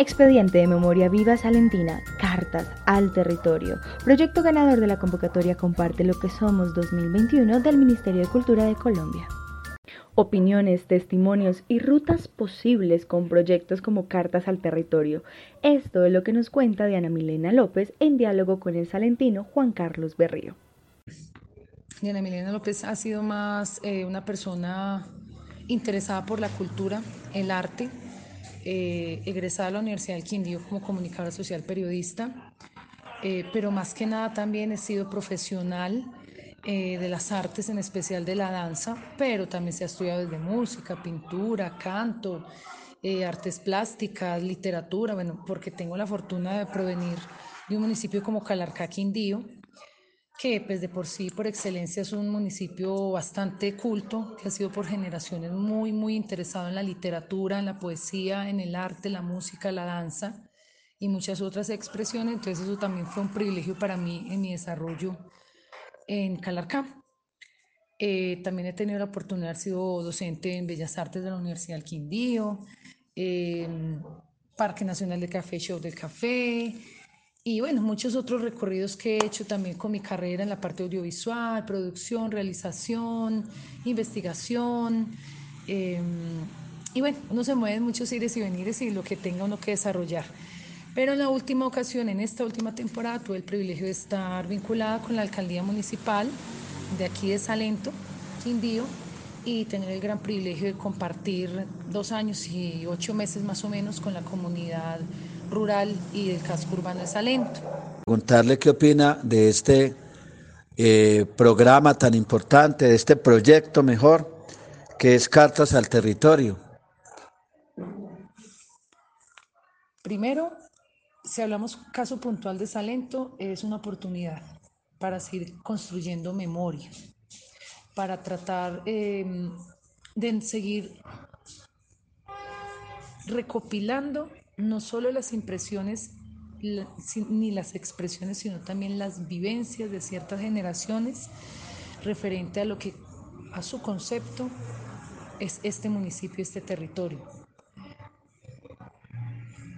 Expediente de Memoria Viva Salentina, Cartas al Territorio, proyecto ganador de la convocatoria Comparte lo que somos 2021 del Ministerio de Cultura de Colombia. Opiniones, testimonios y rutas posibles con proyectos como Cartas al Territorio. Esto es lo que nos cuenta Diana Milena López en diálogo con el salentino Juan Carlos Berrío. Diana Milena López ha sido más eh, una persona interesada por la cultura, el arte, eh, egresada de la Universidad del Quindío como comunicadora social periodista, eh, pero más que nada también he sido profesional eh, de las artes, en especial de la danza, pero también se ha estudiado desde música, pintura, canto, artes plásticas, literatura, bueno, porque tengo la fortuna de provenir de un municipio como Calarcá, Quindío, que pues de por sí, por excelencia, es un municipio bastante culto, que ha sido por generaciones muy, muy interesado en la literatura, en la poesía, en el arte, la música, la danza y muchas otras expresiones. Entonces eso también fue un privilegio para mí en mi desarrollo en Calarcá. Eh, también he tenido la oportunidad de haber sido docente en Bellas Artes de la Universidad del Quindío, Parque Nacional de Café, Show del Café, y bueno, muchos otros recorridos que he hecho también con mi carrera en la parte audiovisual, producción, realización, investigación. Em, y bueno, uno se mueve en muchos ires y venires y lo que tenga uno que desarrollar. Pero en la última ocasión, en esta última temporada, tuve el privilegio de estar vinculada con la alcaldía municipal de aquí de Salento, Quindío, y tener el gran privilegio de compartir dos años y ocho meses más o menos con la comunidad rural y del casco urbano de Salento. Preguntarle qué opina de este eh, programa tan importante, de este proyecto mejor, que es Cartas al Territorio. Primero, si hablamos caso puntual de Salento, es una oportunidad para seguir construyendo memoria, para tratar em, de seguir recopilando no solo las impresiones ni las expresiones, sino también las vivencias de ciertas generaciones referente a lo que a su concepto es este municipio, este territorio.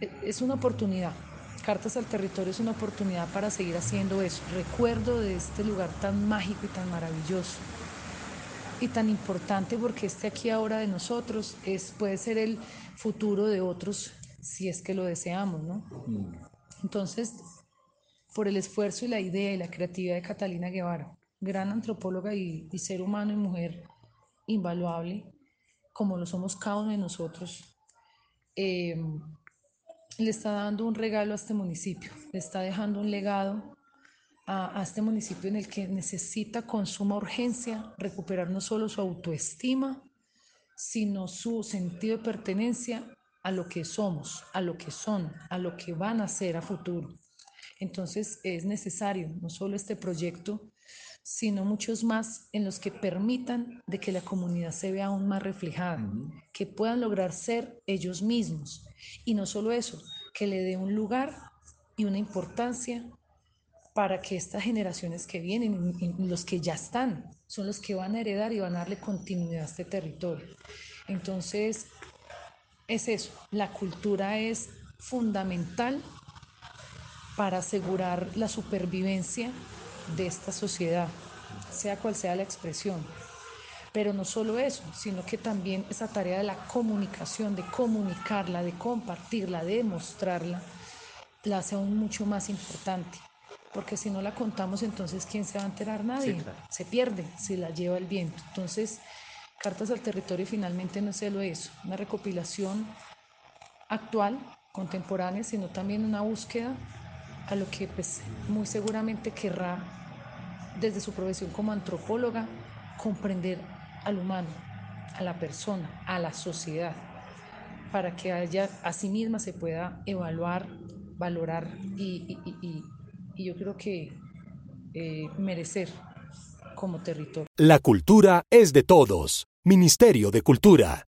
E, es una oportunidad. Cartas al Territorio es una oportunidad para seguir haciendo eso. Recuerdo de este lugar tan mágico y tan maravilloso y tan importante porque este aquí ahora de nosotros es, puede ser el futuro de otros si es que lo deseamos, ¿no? Mm. Entonces, por el esfuerzo y la idea y la creatividad de Catalina Guevara, gran antropóloga y, ser humano y mujer invaluable, como lo somos cada uno de nosotros, eh, le está dando un regalo a este municipio, le está dejando un legado a, a, este municipio en el que necesita con suma urgencia recuperar no solo su autoestima, sino su sentido de pertenencia a lo que somos, a lo que son, a lo que van a ser a futuro. Entonces es necesario no solo este proyecto, sino muchos más en los que permitan de que la comunidad se vea aún más reflejada, que puedan lograr ser ellos mismos. Y no solo eso, que le dé un lugar y una importancia para que estas generaciones que vienen, los que ya están, son los que van a heredar y van a darle continuidad a este territorio. Entonces, es eso, la cultura es fundamental para asegurar la supervivencia de esta sociedad, sea cual sea la expresión. Pero no solo eso, sino que también esa tarea de la comunicación, de comunicarla, de compartirla, de mostrarla, la hace aún mucho más importante. Porque si no la contamos, entonces ¿quién se va a enterar? Nadie. Se pierde, se la lleva el viento. Entonces, Cartas al Territorio finalmente no solo eso, una recopilación actual, contemporánea, sino también una búsqueda a lo que pues, muy seguramente querrá desde su profesión como antropóloga comprender al humano, a la persona, a la sociedad, para que ella a sí misma se pueda evaluar, valorar y, yo creo que eh, merecer como territorio. La cultura es de todos. Ministerio de Cultura.